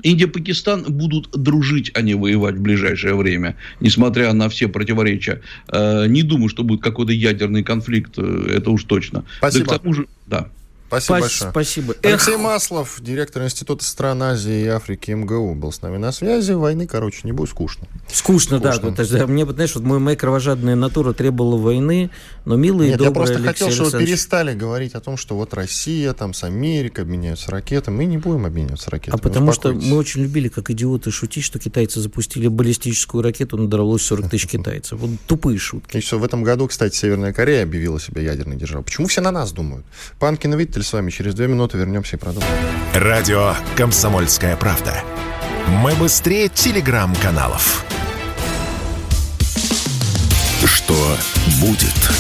Индия и Пакистан будут дружить, а не воевать в ближайшее время, несмотря на все противоречия. Э, не думаю, что будет какой-то ядерный конфликт, э, это уж точно. Спасибо. Да, к тому же, да. Спасибо большое. Спасибо. Алексей Эх. Маслов, директор Института стран Азии и Африки МГУ, был с нами на связи. Войны, короче, не будет скучно. Скучно, скучно. да. Это, мне, знаешь, вот моя кровожадная натура требовала войны, но милые Нет, добрые я просто Алексей хотел, чтобы вы перестали говорить о том, что вот Россия там с Америкой обменяются ракетами. Мы не будем обмениваться ракетами. А потому что мы очень любили, как идиоты, шутить, что китайцы запустили баллистическую ракету, надорвалось 40 тысяч *laughs* китайцев. Вот тупые шутки. И все, в этом году, кстати, Северная Корея объявила себя ядерной державой. Почему все на нас думают? Панкин Виттель с вами через две минуты вернемся и продолжим. Радио «Комсомольская правда». Мы быстрее телеграм-каналов. Что будет?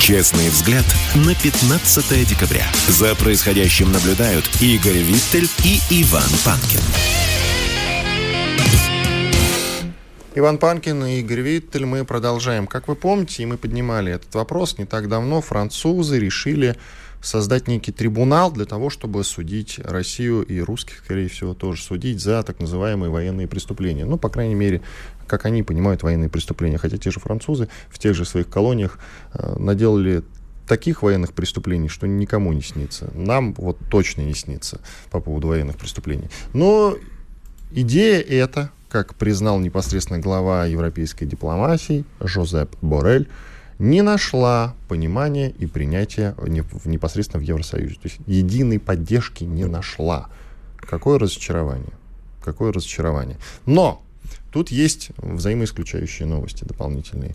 Честный взгляд на 15 декабря. За происходящим наблюдают Игорь Виттель и Иван Панкин. Иван Панкин и Игорь Виттель. Мы продолжаем. Как вы помните, и мы поднимали этот вопрос не так давно, французы решили создать некий трибунал для того, чтобы судить Россию и русских, скорее всего, тоже судить за так называемые военные преступления. Ну, по крайней мере, как они понимают военные преступления. Хотя те же французы в тех же своих колониях э, наделали таких военных преступлений, что никому не снится. Нам вот точно не снится по поводу военных преступлений. Но идея эта, как признал непосредственно глава европейской дипломатии Жозеп Борель, не нашла понимания и принятия непосредственно в Евросоюзе. То есть единой поддержки не нашла. Какое разочарование. Какое разочарование. Но тут есть взаимоисключающие новости дополнительные.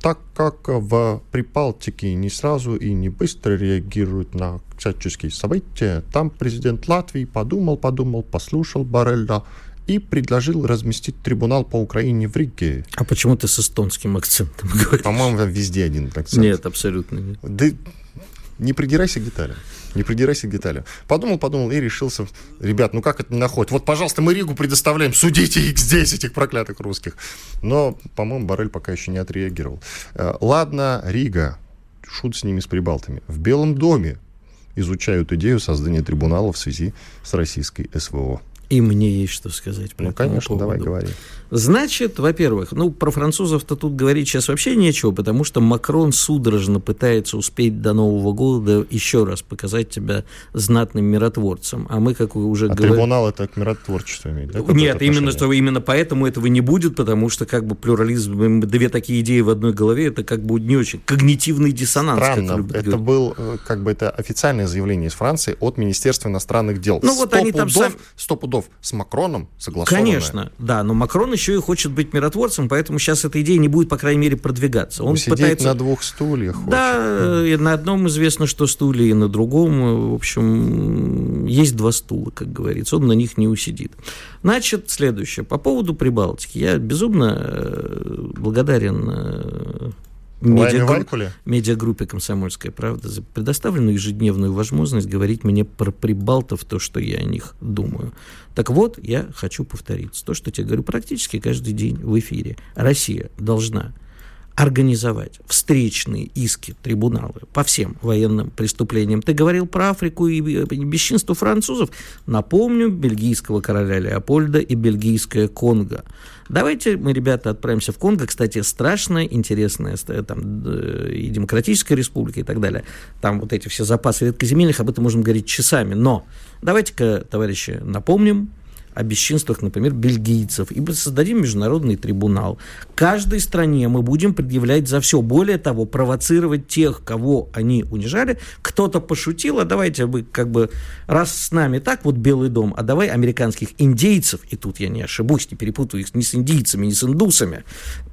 Так как в Прибалтике не сразу и не быстро реагируют на всяческие события, там президент Латвии подумал, подумал, послушал Барелла и предложил разместить трибунал по Украине в Риге. А почему ты с эстонским акцентом *laughs* говоришь? По-моему, везде один акцент. Нет, абсолютно нет. Да не придирайся к деталям. Не придирайся к деталям. Подумал, подумал и решился. Ребят, ну как это не находит? Вот, пожалуйста, мы Ригу предоставляем. Судите их здесь, этих проклятых русских. Но, по-моему, Барель пока еще не отреагировал. Э, ладно, Рига. Шут с ними, с прибалтами. В Белом доме изучают идею создания трибунала в связи с российской СВО. И мне есть что сказать по ну, этому конечно, поводу. давай говори. Значит, во-первых, ну, про французов-то тут говорить сейчас вообще нечего, потому что Макрон судорожно пытается успеть до Нового года еще раз показать тебя знатным миротворцем. А мы, как уже а говорили... трибунал это к миротворчеству имеет, да? Нет, именно, что, именно поэтому этого не будет, потому что как бы плюрализм, две такие идеи в одной голове, это как бы не очень когнитивный диссонанс. Странно, это говорить. был э, как бы это официальное заявление из Франции от Министерства иностранных дел. Ну вот они там сам... Сто пудов с Макроном согласованное. Конечно, да, но Макрон еще и хочет быть миротворцем, поэтому сейчас эта идея не будет, по крайней мере, продвигаться. Он Сидеть пытается... на двух стульях. Да, и на одном известно, что стулья, и на другом, в общем, есть два стула, как говорится. Он на них не усидит. Значит, следующее. По поводу Прибалтики. Я безумно э, благодарен э, медиагру... медиагруппе «Комсомольская правда» за предоставленную ежедневную возможность говорить мне про прибалтов то, что я о них думаю. Так вот, я хочу повториться. То, что я говорю практически каждый день в эфире. Россия должна организовать встречные иски, трибуналы по всем военным преступлениям. Ты говорил про Африку и бесчинство французов. Напомню, бельгийского короля Леопольда и бельгийское Конго. Давайте мы, ребята, отправимся в Конго. Кстати, страшная, интересная там, и Демократическая Республика и так далее. Там вот эти все запасы редкоземельных, об этом можем говорить часами. Но давайте-ка, товарищи, напомним, о бесчинствах, например, бельгийцев, и создадим международный трибунал. Каждой стране мы будем предъявлять за все. Более того, провоцировать тех, кого они унижали. Кто-то пошутил, а давайте вы как бы, раз с нами так, вот Белый дом, а давай американских индейцев, и тут я не ошибусь, не перепутаю их ни с индийцами, ни с индусами,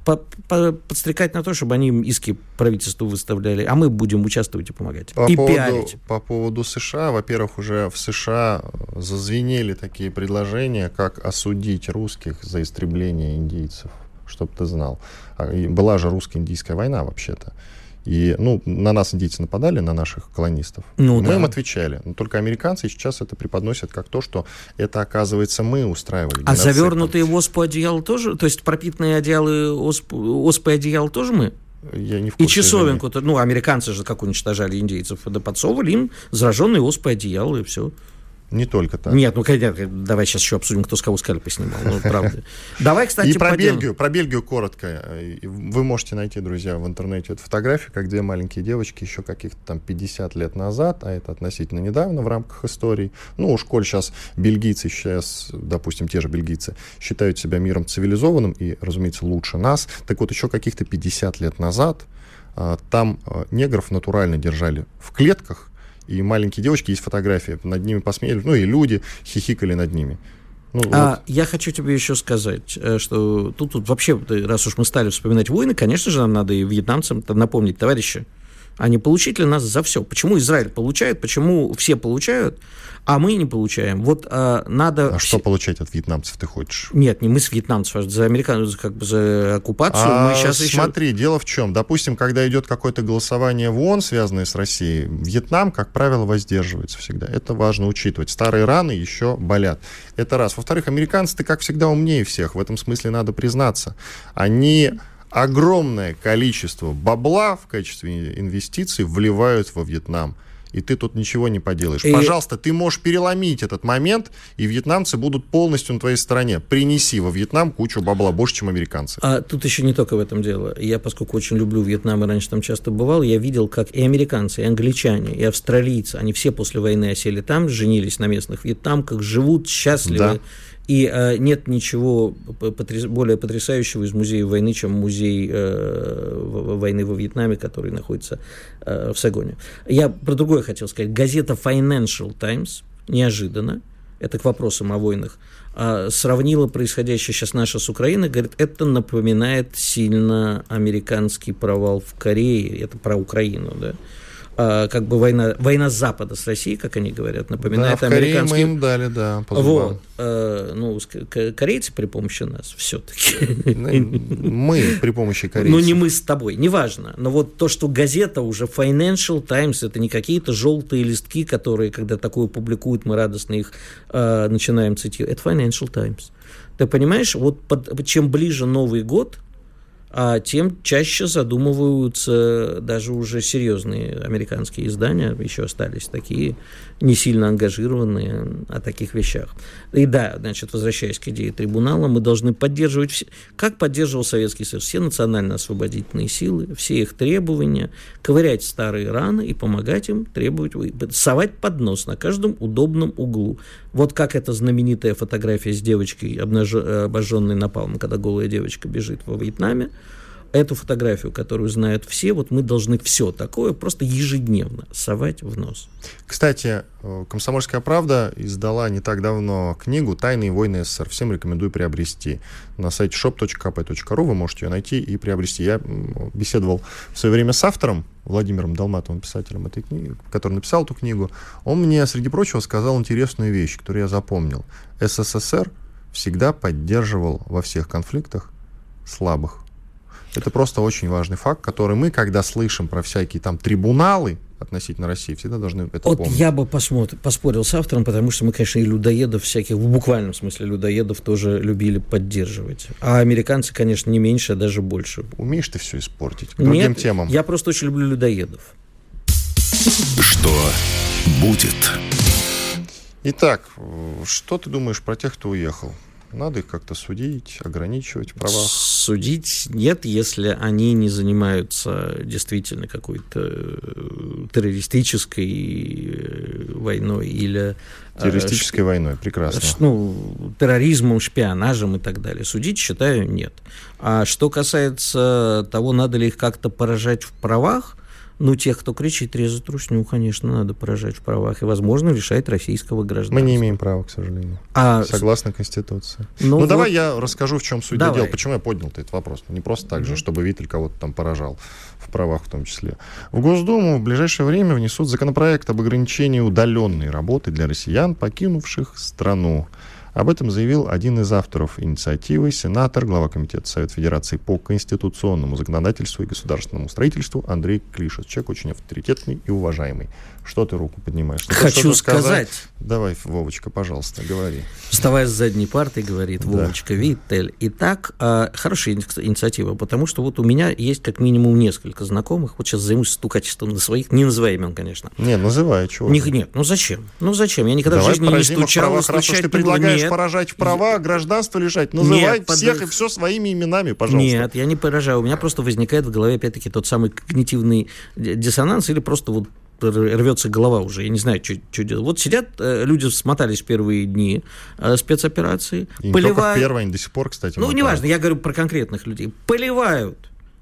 по -по подстрекать на то, чтобы они иски правительству выставляли, а мы будем участвовать и помогать. По и поводу, пиарить. По поводу США, во-первых, уже в США зазвенели такие предложения, решение, как осудить русских за истребление индейцев, чтобы ты знал. А, и была же русско-индийская война вообще-то. И, ну, на нас индийцы нападали, на наших колонистов. Ну, мы да. им отвечали. Но только американцы сейчас это преподносят как то, что это, оказывается, мы устраивали. А завернутые в оспу одеяла тоже? То есть пропитанные одеялы, осп, оспы одеяла тоже мы? Я не в и часовенку, ну, американцы же как уничтожали индейцев, да подсовывали им зараженные оспой одеяла, и все. Не только так. Нет, ну конечно, давай сейчас еще обсудим, кто с кого скальпы снимал. Ну, правда. Давай, кстати, И про пойдем- Бельгию, про Бельгию коротко. Вы можете найти, друзья, в интернете эту фотографию, как две маленькие девочки еще каких-то там 50 лет назад, а это относительно недавно в рамках истории. Ну, уж коль сейчас бельгийцы сейчас, допустим, те же бельгийцы, считают себя миром цивилизованным и, разумеется, лучше нас, так вот еще каких-то 50 лет назад а, там а, негров натурально держали в клетках, и маленькие девочки, есть фотографии, над ними посмеяли, ну и люди хихикали над ними. Ну, А, вот. я хочу тебе еще сказать, э, что тут, тут вообще, э, раз уж мы стали вспоминать войны, конечно же, нам надо и вьетнамцам напомнить, товарищи, а не получить ли нас за все? Почему Израиль получает, почему все получают, а мы не получаем? Вот а, надо... А что получать от вьетнамцев ты хочешь? Нет, не мы с вьетнамцев, а за американцев, как бы за оккупацию. А мы сейчас еще... смотри, дело в чем. Допустим, когда идет какое-то голосование в ООН, связанное с Россией, Вьетнам, как правило, воздерживается всегда. Это важно учитывать. Старые раны еще болят. Это раз. Во-вторых, американцы-то, как всегда, умнее всех. В этом смысле надо признаться. Они огромное количество бабла в качестве инвестиций вливают во Вьетнам. И ты тут ничего не поделаешь. И- Пожалуйста, ты можешь переломить этот момент, и вьетнамцы будут полностью на твоей стороне. Принеси во Вьетнам кучу бабла, больше, чем американцы. А тут еще не только в этом дело. Я, поскольку очень люблю Вьетнам и раньше там часто бывал, я видел, как и американцы, и англичане, и австралийцы, они все после войны осели там, женились на местных вьетнамках, живут счастливы. Да. И э, нет ничего потряс- более потрясающего из музея войны, чем музей э, войны во Вьетнаме, который находится э, в Сагоне. Я про другое хотел сказать. Газета Financial Times неожиданно, это к вопросам о войнах, а, сравнила происходящее сейчас наше с Украиной, говорит, это напоминает сильно американский провал в Корее, это про Украину, да. А, как бы война, война Запада с Россией, как они говорят, Да, напоминает в Корее мы им дали, да, по. Вот, э, ну, корейцы при помощи нас все-таки. Мы при помощи корейцев. Ну, не мы с тобой, неважно. Но вот то, что газета уже Financial Times, это не какие-то желтые листки, которые, когда такое публикуют, мы радостно их э, начинаем цитировать. Это Financial Times. Ты понимаешь, вот под- чем ближе Новый год, а тем чаще задумываются даже уже серьезные американские издания, еще остались такие, не сильно ангажированные о таких вещах. И да, значит, возвращаясь к идее трибунала, мы должны поддерживать, все, как поддерживал Советский Союз, все национально-освободительные силы, все их требования, ковырять старые раны и помогать им требовать, совать под нос на каждом удобном углу. Вот как эта знаменитая фотография с девочкой, обнаж- обожженной напалмом, когда голая девочка бежит во Вьетнаме, эту фотографию, которую знают все, вот мы должны все такое просто ежедневно совать в нос. Кстати, э, «Комсомольская правда» издала не так давно книгу «Тайные войны СССР». Всем рекомендую приобрести. На сайте shop.kp.ru вы можете ее найти и приобрести. Я беседовал в свое время с автором, Владимиром Долматовым, писателем этой книги, который написал эту книгу. Он мне, среди прочего, сказал интересную вещь, которую я запомнил. СССР всегда поддерживал во всех конфликтах слабых. Это просто очень важный факт, который мы, когда слышим про всякие там трибуналы относительно России, всегда должны это Вот помнить. я бы посмотр- поспорил с автором, потому что мы, конечно, и людоедов всяких, в буквальном смысле людоедов тоже любили поддерживать. А американцы, конечно, не меньше, а даже больше. Умеешь ты все испортить. К другим Нет, темам. я просто очень люблю людоедов. Что будет? Итак, э, что ты думаешь про тех, кто уехал? Надо их как-то судить, ограничивать в правах. Судить нет, если они не занимаются действительно какой-то э, террористической э, войной или э, Террористической войной, прекрасно. Ш- ну, терроризмом, шпионажем и так далее. Судить, считаю, нет. А что касается того, надо ли их как-то поражать в правах, ну, тех, кто кричит резать русню, конечно, надо поражать в правах. И, возможно, лишать российского гражданства. Мы не имеем права, к сожалению. А, Согласно Конституции. ну, Ну, вот- давай я расскажу, в чем суть Давай. дела. Почему я поднял этот вопрос? Не просто так же, чтобы Виттель кого-то там поражал. В правах в том числе. В Госдуму в ближайшее время внесут законопроект об ограничении удаленной работы для россиян, покинувших страну. Об этом заявил один из авторов инициативы, сенатор, глава Комитета Совета Федерации по конституционному законодательству и государственному строительству Андрей Клишес. Человек очень авторитетный и уважаемый. Что ты руку поднимаешь? Что Хочу сказать. сказать. Давай, Вовочка, пожалуйста, говори. Вставая с задней парты, говорит да. Вовочка Виттель. Итак, а, хорошая инициатива, потому что вот у меня есть как минимум несколько знакомых. Вот сейчас займусь стукачеством на своих, не называй имен, конечно. Не, называй, чего? Них нет, ну зачем? Ну зачем? Я никогда Давай в жизни не стучал, и стучать Раз ты предлагаешь нет. поражать в права, гражданство лишать, называй нет, всех под... и все своими именами, пожалуйста. Нет, я не поражаю. У меня просто возникает в голове, опять-таки, тот самый когнитивный диссонанс или просто вот рвется голова уже, я не знаю, что, что делать. Вот сидят, э, люди смотались первые дни э, спецоперации, и поливают... Первые, они до сих пор, кстати. Ну, неважно, я говорю про конкретных людей. Поливают,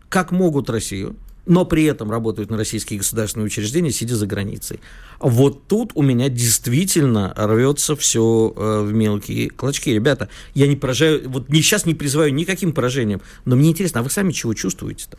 как могут Россию, но при этом работают на российские государственные учреждения, сидя за границей. Вот тут у меня действительно рвется все э, в мелкие клочки. Ребята, я не поражаю, вот сейчас не призываю никаким поражением, но мне интересно, а вы сами чего чувствуете-то?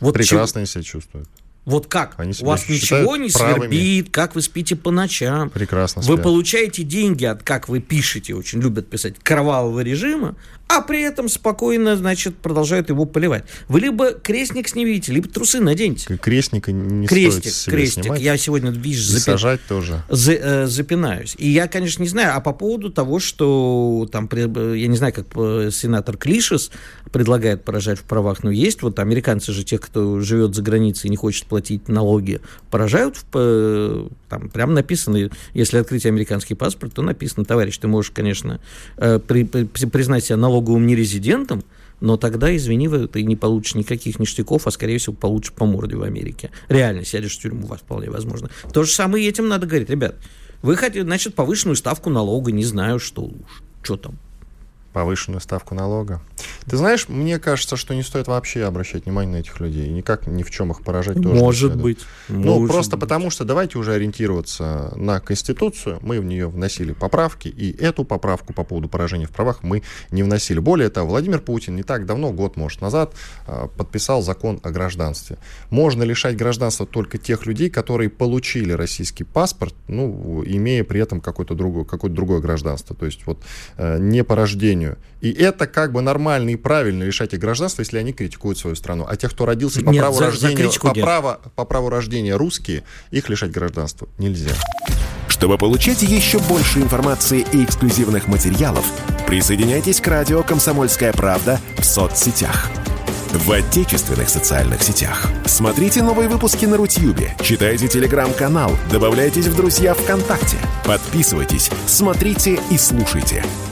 Вот Прекрасно чего... себя чувствуют. Вот как? Они У вас ничего не правыми. свербит, как вы спите по ночам. Прекрасно Вы получаете деньги от, как вы пишете, очень любят писать, кровавого режима, а при этом спокойно, значит, продолжают его поливать. Вы либо крестник снимите, либо трусы наденьте. Крестника не крестик, стоит крестик. Снимать. Я сегодня, видишь, запи... сажать тоже. За, э, запинаюсь. И я, конечно, не знаю, а по поводу того, что там, я не знаю, как э, сенатор Клишес предлагает поражать в правах, но есть вот американцы же, тех, кто живет за границей и не хочет платить налоги, поражают, в, э, там прям написано, если открыть американский паспорт, то написано, товарищ, ты можешь, конечно, э, при, при, признать себя налоговым налоговым нерезидентом, но тогда, извини, ты не получишь никаких ништяков, а, скорее всего, получишь по морде в Америке. Реально, сядешь в тюрьму, вас вполне возможно. То же самое и этим надо говорить. Ребят, вы хотите, значит, повышенную ставку налога, не знаю, что, что там повышенную ставку налога. Ты знаешь, мне кажется, что не стоит вообще обращать внимание на этих людей. Никак ни в чем их поражать тоже Может быть. Ну, может просто быть. потому что давайте уже ориентироваться на Конституцию. Мы в нее вносили поправки, и эту поправку по поводу поражения в правах мы не вносили. Более того, Владимир Путин не так давно, год, может, назад, а, подписал закон о гражданстве. Можно лишать гражданства только тех людей, которые получили российский паспорт, ну, имея при этом какое-то другое, какое-то другое гражданство. То есть вот э, не по рождению рождению. И это как бы нормально и правильно лишать их гражданства, если они критикуют свою страну. А тех, кто родился по нет, праву за, рождения, за по, право, по праву рождения русские, их лишать гражданства нельзя. Чтобы получать еще больше информации и эксклюзивных материалов, присоединяйтесь к радио «Комсомольская правда» в соцсетях. В отечественных социальных сетях. Смотрите новые выпуски на Рутьюбе, читайте телеграм-канал, добавляйтесь в друзья ВКонтакте, подписывайтесь, смотрите и слушайте –